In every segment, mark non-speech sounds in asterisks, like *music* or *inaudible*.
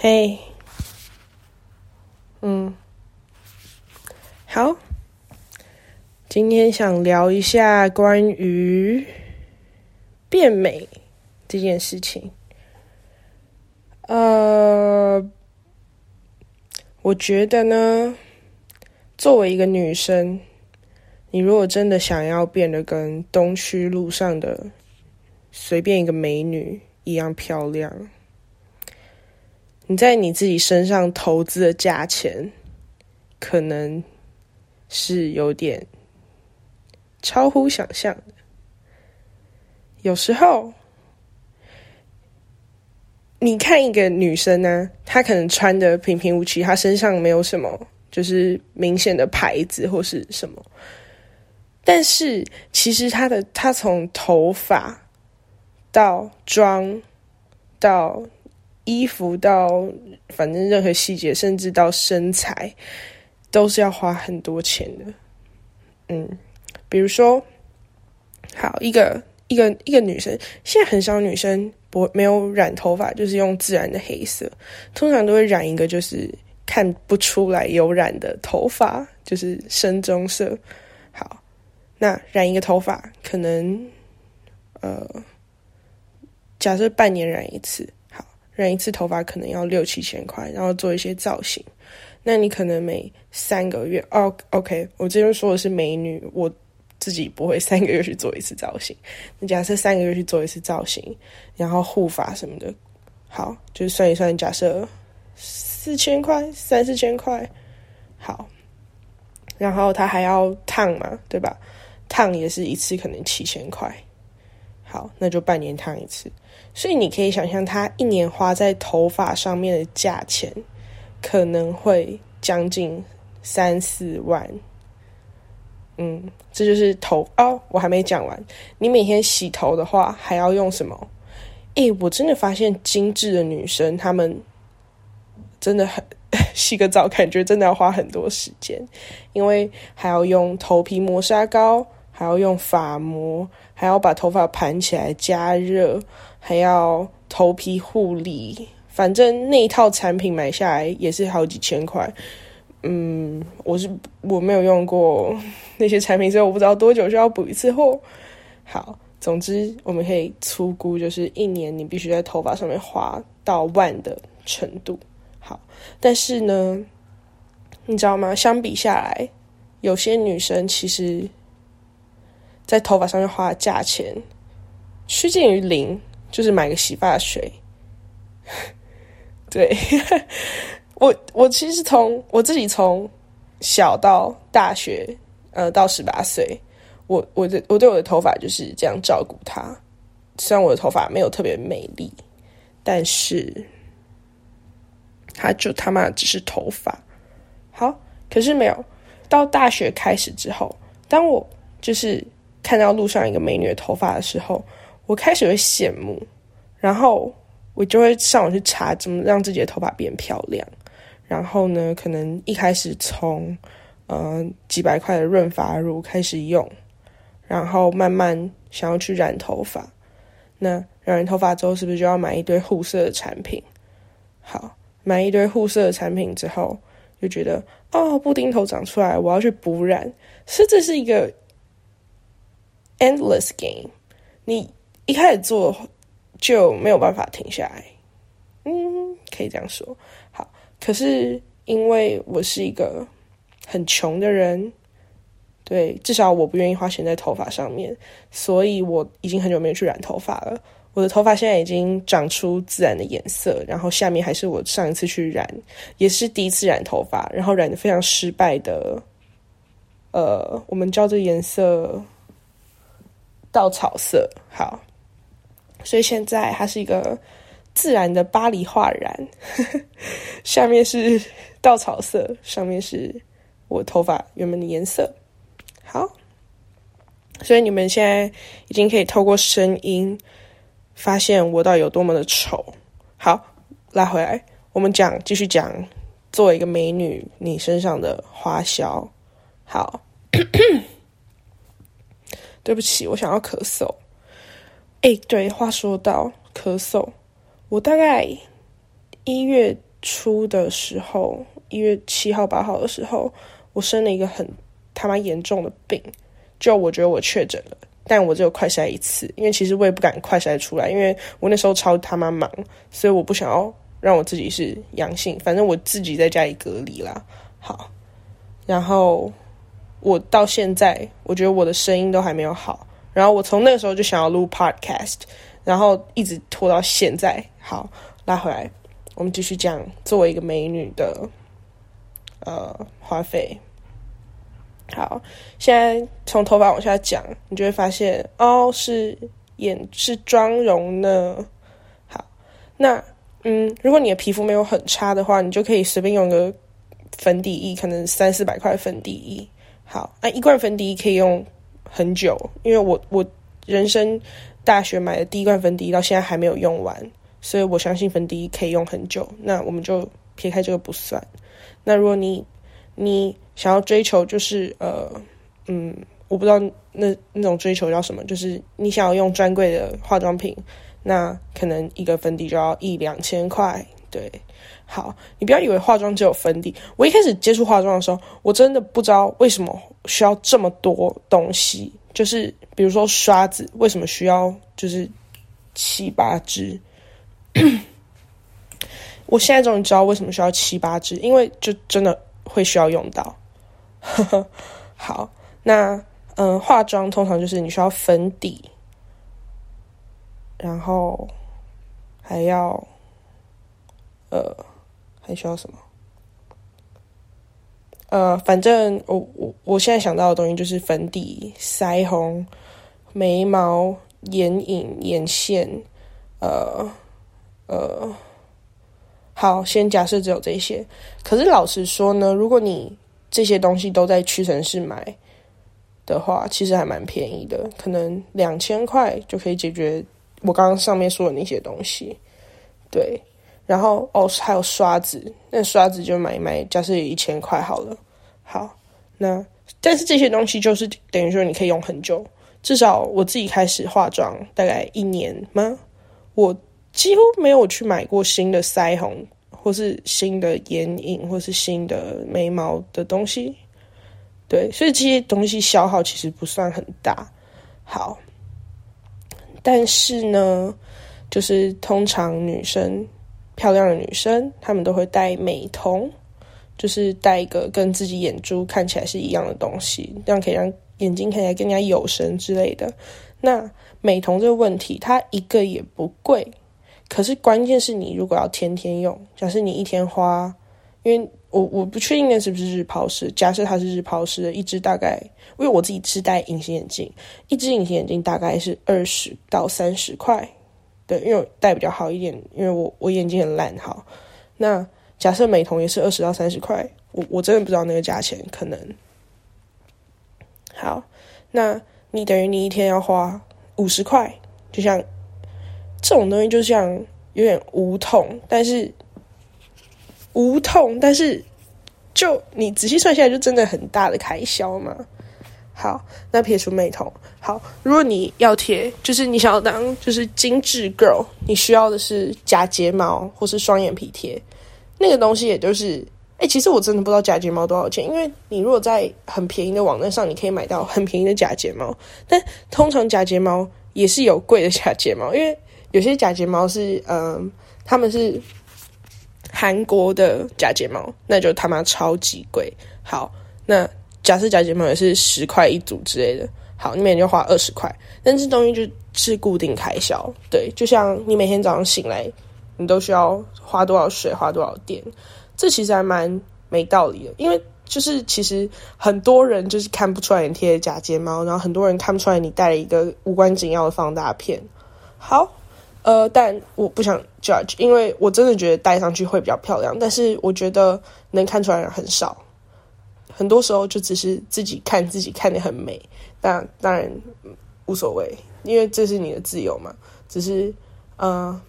嘿，嗯，好，今天想聊一下关于变美这件事情。呃，我觉得呢，作为一个女生，你如果真的想要变得跟东区路上的随便一个美女一样漂亮。你在你自己身上投资的价钱，可能是有点超乎想象的。有时候，你看一个女生呢，她可能穿的平平无奇，她身上没有什么就是明显的牌子或是什么，但是其实她的她从头发到妆到。衣服到反正任何细节，甚至到身材，都是要花很多钱的。嗯，比如说，好一个一个一个女生，现在很少女生不没有染头发，就是用自然的黑色，通常都会染一个就是看不出来有染的头发，就是深棕色。好，那染一个头发可能呃，假设半年染一次。染一次头发可能要六七千块，然后做一些造型。那你可能每三个月哦，OK，我这边说的是美女，我自己不会三个月去做一次造型。那假设三个月去做一次造型，然后护发什么的，好，就算一算，假设四千块，三四千块，好。然后他还要烫嘛，对吧？烫也是一次可能七千块。好，那就半年烫一次。所以你可以想象，他一年花在头发上面的价钱可能会将近三四万。嗯，这就是头哦。我还没讲完，你每天洗头的话还要用什么？诶，我真的发现精致的女生，她们真的很 *laughs* 洗个澡，感觉真的要花很多时间，因为还要用头皮磨砂膏，还要用发膜，还要把头发盘起来加热。还要头皮护理，反正那一套产品买下来也是好几千块。嗯，我是我没有用过那些产品，所以我不知道多久就要补一次货。好，总之我们可以粗估，就是一年你必须在头发上面花到万的程度。好，但是呢，你知道吗？相比下来，有些女生其实，在头发上面花的价钱趋近于零。就是买个洗发水，*laughs* 对 *laughs* 我我其实从我自己从小到大学，呃，到十八岁，我我的我对我的头发就是这样照顾它。虽然我的头发没有特别美丽，但是它就他妈只是头发。好，可是没有到大学开始之后，当我就是看到路上一个美女的头发的时候。我开始会羡慕，然后我就会上网去查怎么让自己的头发变漂亮。然后呢，可能一开始从呃几百块的润发乳开始用，然后慢慢想要去染头发。那染完头发之后，是不是就要买一堆护色的产品？好，买一堆护色的产品之后，就觉得哦，布丁头长出来，我要去补染。是这是一个 endless game，你。一开始做就没有办法停下来，嗯，可以这样说。好，可是因为我是一个很穷的人，对，至少我不愿意花钱在头发上面，所以我已经很久没有去染头发了。我的头发现在已经长出自然的颜色，然后下面还是我上一次去染，也是第一次染头发，然后染的非常失败的。呃，我们叫这颜色稻草色，好。所以现在它是一个自然的巴黎画染，*laughs* 下面是稻草色，上面是我头发原本的颜色。好，所以你们现在已经可以透过声音发现我到底有多么的丑。好，拉回来，我们讲，继续讲，作为一个美女，你身上的花销。好，*coughs* 对不起，我想要咳嗽。哎，对，话说到咳嗽，我大概一月初的时候，一月七号八号的时候，我生了一个很他妈严重的病，就我觉得我确诊了，但我只有快筛一次，因为其实我也不敢快筛出来，因为我那时候超他妈忙，所以我不想要让我自己是阳性，反正我自己在家里隔离啦。好，然后我到现在，我觉得我的声音都还没有好，然后我从那个时候就想要录 podcast，然后一直拖到现在。好，拉回来。我们继续讲作为一个美女的呃花费。好，现在从头发往下讲，你就会发现哦，是眼是妆容呢。好，那嗯，如果你的皮肤没有很差的话，你就可以随便用个粉底液，可能三四百块粉底液。好，那一罐粉底可以用很久，因为我我人生大学买的第一罐粉底到现在还没有用完。所以我相信粉底可以用很久，那我们就撇开这个不算。那如果你你想要追求，就是呃嗯，我不知道那那种追求叫什么，就是你想要用专柜的化妆品，那可能一个粉底就要一两千块。对，好，你不要以为化妆只有粉底。我一开始接触化妆的时候，我真的不知道为什么需要这么多东西，就是比如说刷子，为什么需要就是七八支。*coughs* 我现在终于知道为什么需要七八支，因为就真的会需要用到。*laughs* 好，那嗯，化妆通常就是你需要粉底，然后还要呃，还需要什么？呃，反正我我我现在想到的东西就是粉底、腮红、眉毛、眼影、眼线，呃。呃，好，先假设只有这些。可是老实说呢，如果你这些东西都在屈臣氏买的话，其实还蛮便宜的，可能两千块就可以解决我刚刚上面说的那些东西。对，然后哦，还有刷子，那刷子就买一买，假设一千块好了。好，那但是这些东西就是等于说你可以用很久，至少我自己开始化妆大概一年吗？我。几乎没有去买过新的腮红，或是新的眼影，或是新的眉毛的东西。对，所以这些东西消耗其实不算很大。好，但是呢，就是通常女生漂亮的女生，她们都会戴美瞳，就是戴一个跟自己眼珠看起来是一样的东西，这样可以让眼睛看起来更加有神之类的。那美瞳这个问题，它一个也不贵。可是关键是你如果要天天用，假设你一天花，因为我我不确定那是不是日抛式，假设它是日抛式的，一只大概，因为我自己是戴隐形眼镜，一只隐形眼镜大概是二十到三十块，对，因为戴比较好一点，因为我我眼睛很烂，好，那假设美瞳也是二十到三十块，我我真的不知道那个价钱，可能，好，那你等于你一天要花五十块，就像。这种东西就像有点无痛，但是无痛，但是就你仔细算下来，就真的很大的开销嘛。好，那撇除美瞳，好，如果你要贴，就是你想要当就是精致 girl，你需要的是假睫毛或是双眼皮贴，那个东西也就是，哎，其实我真的不知道假睫毛多少钱，因为你如果在很便宜的网站上，你可以买到很便宜的假睫毛，但通常假睫毛也是有贵的假睫毛，因为。有些假睫毛是，嗯，他们是韩国的假睫毛，那就他妈超级贵。好，那假设假睫毛也是十块一组之类的，好，你每天就花二十块，但这东西就是固定开销。对，就像你每天早上醒来，你都需要花多少水，花多少电，这其实还蛮没道理的。因为就是其实很多人就是看不出来你贴假睫毛，然后很多人看不出来你戴了一个无关紧要的放大片。好。呃，但我不想 judge，因为我真的觉得戴上去会比较漂亮。但是我觉得能看出来很少，很多时候就只是自己看自己看的很美。但当然无所谓，因为这是你的自由嘛。只是，呃，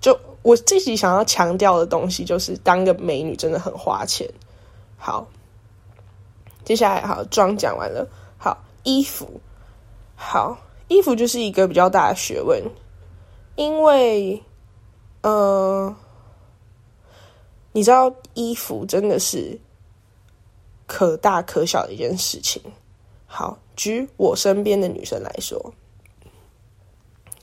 就我自己想要强调的东西，就是当个美女真的很花钱。好，接下来好妆讲完了，好衣服，好衣服就是一个比较大的学问。因为，呃，你知道衣服真的是可大可小的一件事情。好，举我身边的女生来说，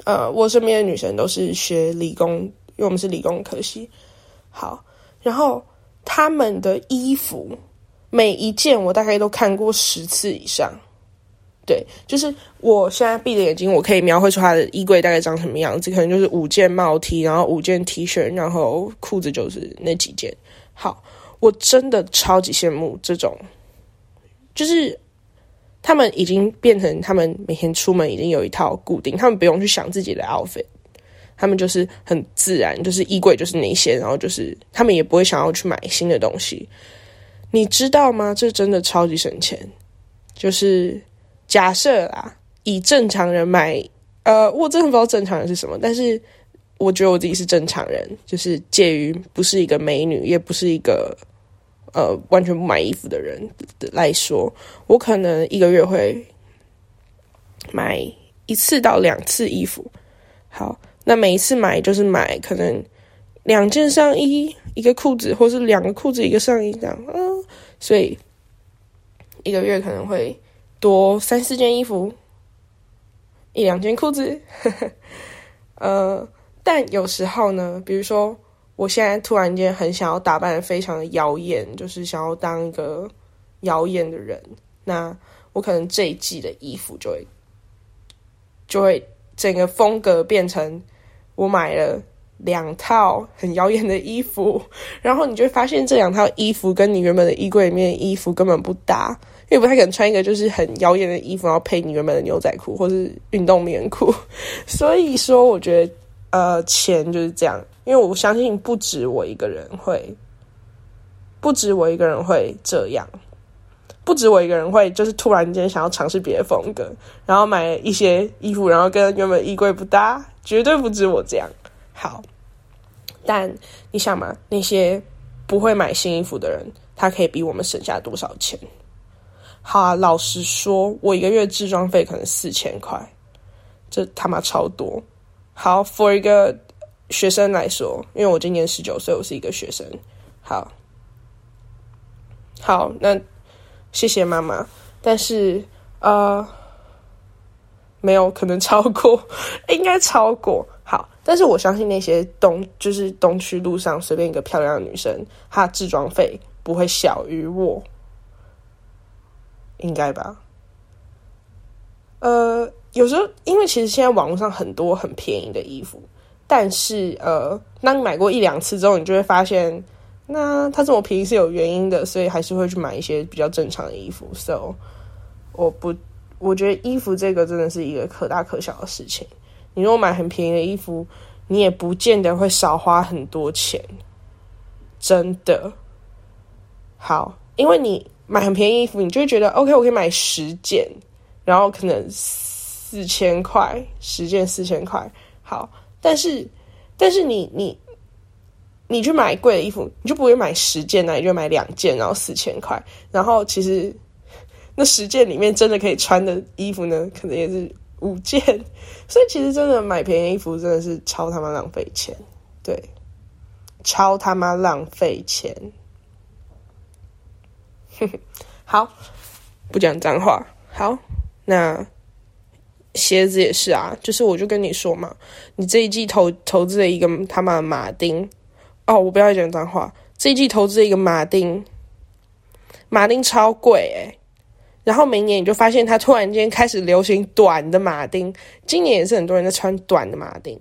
呃，我身边的女生都是学理工，因为我们是理工科系。好，然后他们的衣服每一件我大概都看过十次以上。对，就是我现在闭着眼睛，我可以描绘出他的衣柜大概长什么样子，可能就是五件帽 T，然后五件 T 恤，然后裤子就是那几件。好，我真的超级羡慕这种，就是他们已经变成他们每天出门已经有一套固定，他们不用去想自己的 outfit，他们就是很自然，就是衣柜就是那些，然后就是他们也不会想要去买新的东西。你知道吗？这真的超级省钱，就是。假设啦，以正常人买，呃，我真的不知道正常人是什么，但是我觉得我自己是正常人，就是介于不是一个美女，也不是一个呃完全不买衣服的人来说，我可能一个月会买一次到两次衣服。好，那每一次买就是买可能两件上衣，一个裤子，或是两个裤子一个上衣这样，嗯，所以一个月可能会。多三四件衣服，一两件裤子，*laughs* 呃，但有时候呢，比如说，我现在突然间很想要打扮的非常的妖艳，就是想要当一个妖艳的人，那我可能这一季的衣服就会就会整个风格变成我买了两套很妖艳的衣服，然后你就会发现这两套衣服跟你原本的衣柜里面衣服根本不搭。因为不太可能穿一个就是很妖艳的衣服，然后配你原本的牛仔裤或是运动棉裤，*laughs* 所以说我觉得呃钱就是这样，因为我相信不止我一个人会，不止我一个人会这样，不止我一个人会就是突然间想要尝试别的风格，然后买一些衣服，然后跟原本衣柜不搭，绝对不止我这样。好，但你想嘛，那些不会买新衣服的人，他可以比我们省下多少钱？好啊，老实说，我一个月置装费可能四千块，这他妈超多。好，for 一个学生来说，因为我今年十九岁，我是一个学生。好，好，那谢谢妈妈。但是呃，没有可能超过，*laughs* 应该超过。好，但是我相信那些东就是东区路上随便一个漂亮的女生，她的置装费不会小于我。应该吧，呃，有时候因为其实现在网络上很多很便宜的衣服，但是呃，当你买过一两次之后，你就会发现，那它这么便宜是有原因的，所以还是会去买一些比较正常的衣服。So，我不，我觉得衣服这个真的是一个可大可小的事情。你如果买很便宜的衣服，你也不见得会少花很多钱，真的。好，因为你。买很便宜衣服，你就会觉得 OK，我可以买十件，然后可能四千块，十件四千块。好，但是但是你你你去买贵的衣服，你就不会买十件啊，你就买两件，然后四千块。然后其实 *laughs* 那十件里面真的可以穿的衣服呢，可能也是五件。*laughs* 所以其实真的买便宜衣服真的是超他妈浪费钱，对，超他妈浪费钱。*laughs* 好，不讲脏话。好，那鞋子也是啊，就是我就跟你说嘛，你这一季投投资了一个他妈的马丁哦，我不要讲脏话。这一季投资了一个马丁，马丁超贵诶。然后明年你就发现它突然间开始流行短的马丁，今年也是很多人在穿短的马丁。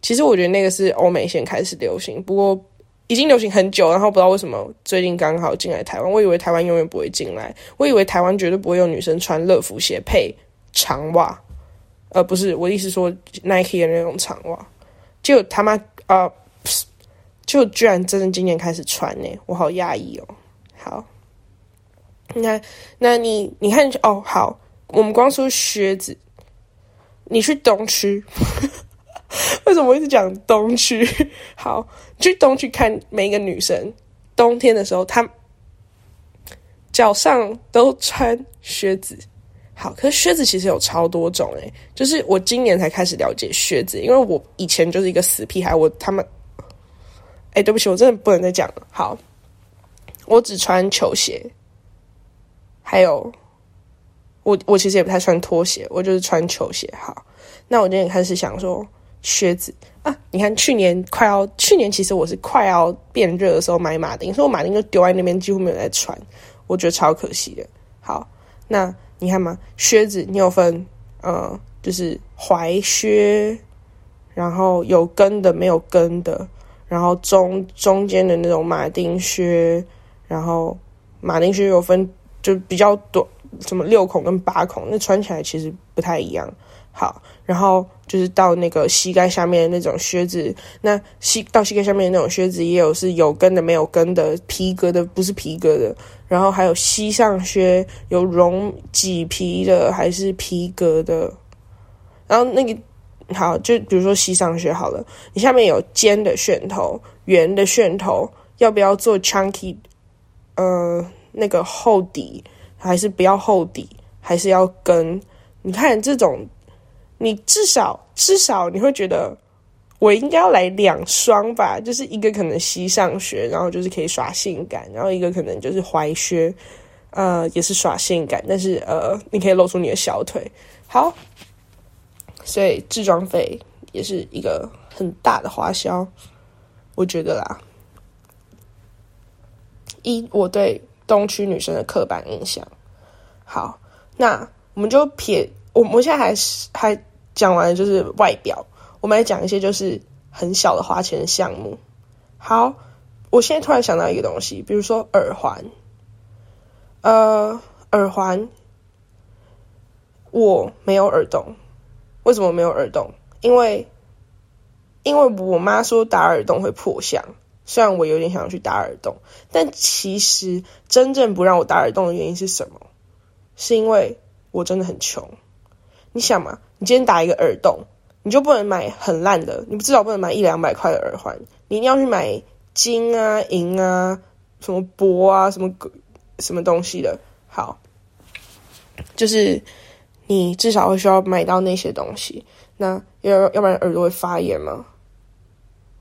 其实我觉得那个是欧美先开始流行，不过。已经流行很久，然后不知道为什么最近刚好进来台湾。我以为台湾永远不会进来，我以为台湾绝对不会有女生穿乐福鞋配长袜，呃，不是，我意思说 Nike 的那种长袜，就他妈啊，就居然真的今年开始穿呢，我好压抑哦。好，那那你你看哦，好，我们光说靴子，你去东区。*laughs* 为什么我一直讲东区？好，去东区看每一个女生，冬天的时候，她脚上都穿靴子。好，可是靴子其实有超多种诶，就是我今年才开始了解靴子，因为我以前就是一个死屁孩，我他们哎，对不起，我真的不能再讲了。好，我只穿球鞋，还有我我其实也不太穿拖鞋，我就是穿球鞋。好，那我今天开始想说靴子啊，你看去年快要去年，其实我是快要变热的时候买马丁，所以我马丁就丢在那边，几乎没有在穿，我觉得超可惜的。好，那你看嘛，靴子你有分呃，就是踝靴。然后有跟的，没有跟的，然后中中间的那种马丁靴，然后马丁靴有分，就比较短，什么六孔跟八孔，那穿起来其实不太一样。好，然后就是到那个膝盖下面的那种靴子，那膝到膝盖下面那种靴子也有是有跟的，没有跟的，皮革的不是皮革的，然后还有膝上靴，有绒麂皮的还是皮革的，然后那个。好，就比如说膝上靴好了，你下面有尖的楦头、圆的楦头，要不要做 chunky？呃，那个厚底还是不要厚底，还是要跟？你看这种，你至少至少你会觉得我应该要来两双吧？就是一个可能膝上靴，然后就是可以耍性感，然后一个可能就是踝靴，呃，也是耍性感，但是呃，你可以露出你的小腿。好。所以制装费也是一个很大的花销，我觉得啦。一我对东区女生的刻板印象。好，那我们就撇，我们现在还是还讲完就是外表，我们来讲一些就是很小的花钱项目。好，我现在突然想到一个东西，比如说耳环。呃，耳环，我没有耳洞。为什么没有耳洞？因为，因为我妈说打耳洞会破相。虽然我有点想要去打耳洞，但其实真正不让我打耳洞的原因是什么？是因为我真的很穷。你想嘛，你今天打一个耳洞，你就不能买很烂的，你至少不能买一两百块的耳环，你一定要去买金啊、银啊、什么铂啊、什么什么东西的。好，就是。你至少会需要买到那些东西，那要要不然耳朵会发炎嘛，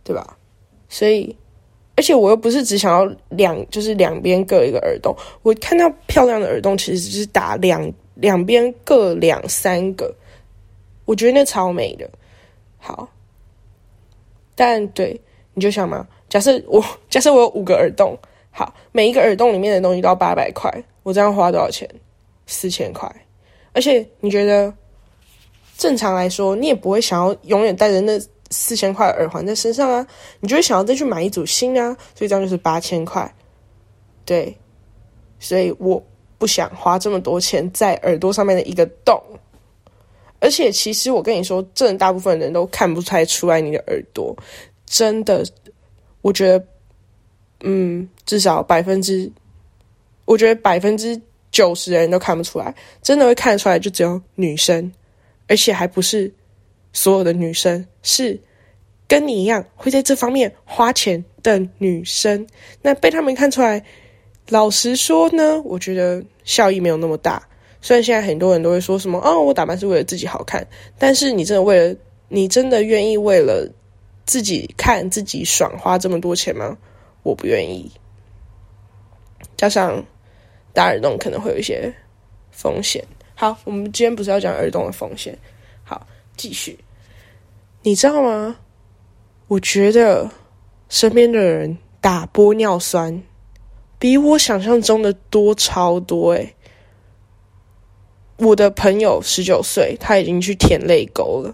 对吧？所以，而且我又不是只想要两，就是两边各一个耳洞。我看到漂亮的耳洞，其实只是打两两边各两三个，我觉得那超美的。好，但对，你就想嘛，假设我假设我有五个耳洞，好，每一个耳洞里面的东西都要八百块，我这样花多少钱？四千块。而且你觉得，正常来说，你也不会想要永远带着那四千块耳环在身上啊，你就会想要再去买一组新啊，所以这样就是八千块，对，所以我不想花这么多钱在耳朵上面的一个洞。而且，其实我跟你说，真的大部分人都看不太出来你的耳朵，真的，我觉得，嗯，至少百分之，我觉得百分之。九十的人都看不出来，真的会看得出来，就只有女生，而且还不是所有的女生，是跟你一样会在这方面花钱的女生。那被他们看出来，老实说呢，我觉得效益没有那么大。虽然现在很多人都会说什么“哦，我打扮是为了自己好看”，但是你真的为了你真的愿意为了自己看自己爽花这么多钱吗？我不愿意。加上。打耳洞可能会有一些风险。好，我们今天不是要讲耳洞的风险。好，继续。你知道吗？我觉得身边的人打玻尿酸比我想象中的多超多。诶，我的朋友十九岁，他已经去填泪沟了，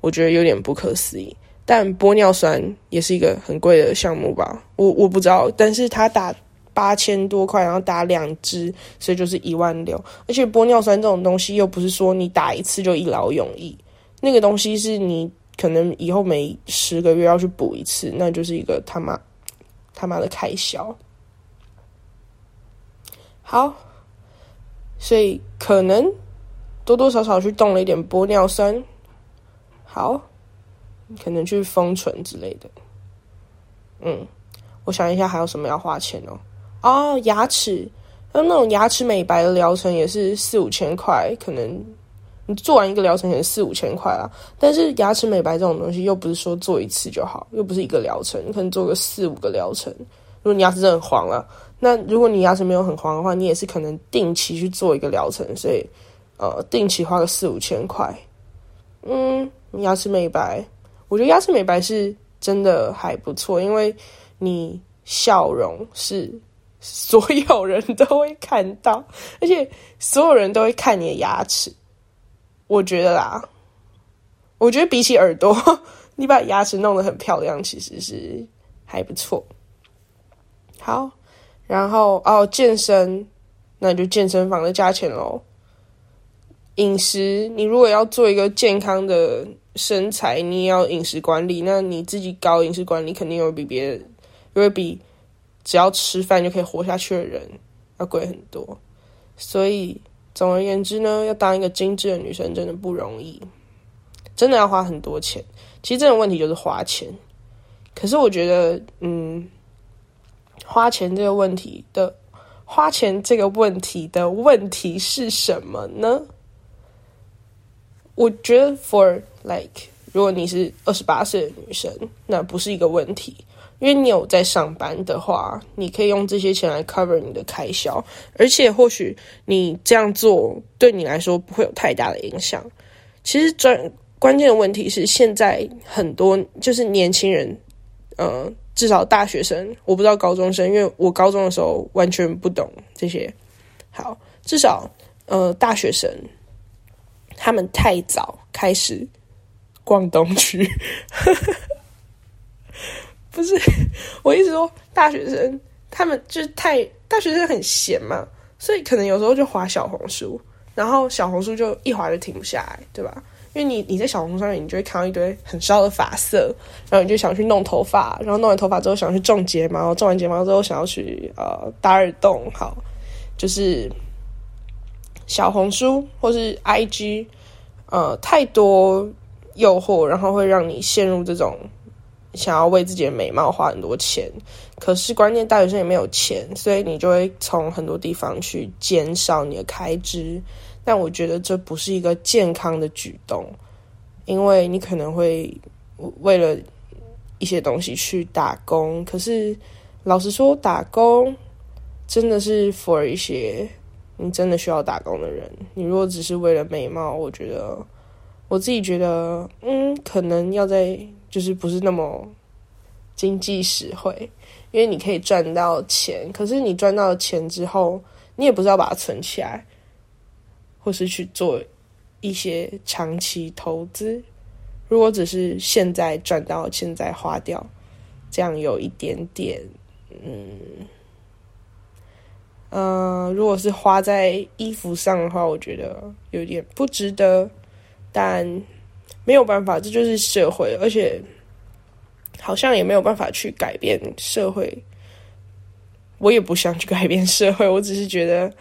我觉得有点不可思议。但玻尿酸也是一个很贵的项目吧？我我不知道，但是他打。八千多块，然后打两支，所以就是一万六。而且玻尿酸这种东西，又不是说你打一次就一劳永逸，那个东西是你可能以后每十个月要去补一次，那就是一个他妈他妈的开销。好，所以可能多多少少去动了一点玻尿酸。好，可能去封唇之类的。嗯，我想一下还有什么要花钱哦。哦，牙齿，那那种牙齿美白的疗程也是四五千块，可能你做完一个疗程可能四五千块啊。但是牙齿美白这种东西又不是说做一次就好，又不是一个疗程，你可能做个四五个疗程。如果你牙齿真的很黄了，那如果你牙齿没有很黄的话，你也是可能定期去做一个疗程，所以呃，定期花个四五千块。嗯，牙齿美白，我觉得牙齿美白是真的还不错，因为你笑容是。所有人都会看到，而且所有人都会看你的牙齿。我觉得啦，我觉得比起耳朵，*laughs* 你把牙齿弄得很漂亮，其实是还不错。好，然后哦，健身，那就健身房的价钱喽。饮食，你如果要做一个健康的身材，你也要饮食管理。那你自己搞饮食管理，肯定会比别人，因为比。只要吃饭就可以活下去的人要贵很多，所以总而言之呢，要当一个精致的女生真的不容易，真的要花很多钱。其实这种问题就是花钱，可是我觉得，嗯，花钱这个问题的花钱这个问题的问题是什么呢？我觉得，for like，如果你是二十八岁的女生，那不是一个问题。因为你有在上班的话，你可以用这些钱来 cover 你的开销，而且或许你这样做对你来说不会有太大的影响。其实，专关键的问题是，现在很多就是年轻人，呃，至少大学生，我不知道高中生，因为我高中的时候完全不懂这些。好，至少呃，大学生他们太早开始逛东区。*laughs* 不是，我意思说，大学生他们就是太大学生很闲嘛，所以可能有时候就滑小红书，然后小红书就一滑就停不下来，对吧？因为你你在小红书上面，你就会看到一堆很烧的发色，然后你就想去弄头发，然后弄完头发之后想去种睫毛，种完睫毛之后想要去呃打耳洞，好，就是小红书或是 IG，呃，太多诱惑，然后会让你陷入这种。想要为自己的美貌花很多钱，可是关键大学生也没有钱，所以你就会从很多地方去减少你的开支。但我觉得这不是一个健康的举动，因为你可能会为了一些东西去打工。可是老实说，打工真的是 for 一些你真的需要打工的人。你如果只是为了美貌，我觉得我自己觉得，嗯，可能要在。就是不是那么经济实惠，因为你可以赚到钱，可是你赚到钱之后，你也不是要把它存起来，或是去做一些长期投资。如果只是现在赚到，现在花掉，这样有一点点，嗯，呃，如果是花在衣服上的话，我觉得有点不值得，但。没有办法，这就是社会，而且好像也没有办法去改变社会。我也不想去改变社会，我只是觉得，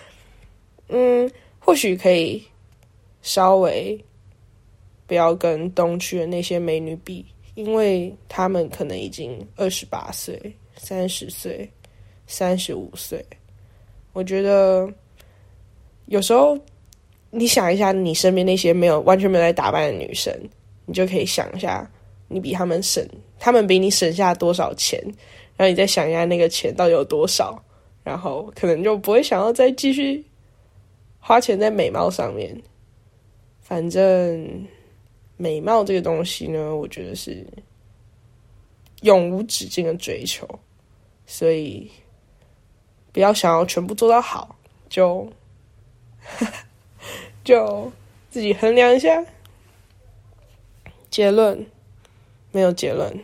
嗯，或许可以稍微不要跟东区的那些美女比，因为她们可能已经二十八岁、三十岁、三十五岁。我觉得有时候。你想一下，你身边那些没有完全没有在打扮的女生，你就可以想一下，你比他们省，他们比你省下多少钱，然后你再想一下那个钱到底有多少，然后可能就不会想要再继续花钱在美貌上面。反正美貌这个东西呢，我觉得是永无止境的追求，所以不要想要全部做到好，就。*laughs* 就自己衡量一下，结论没有结论。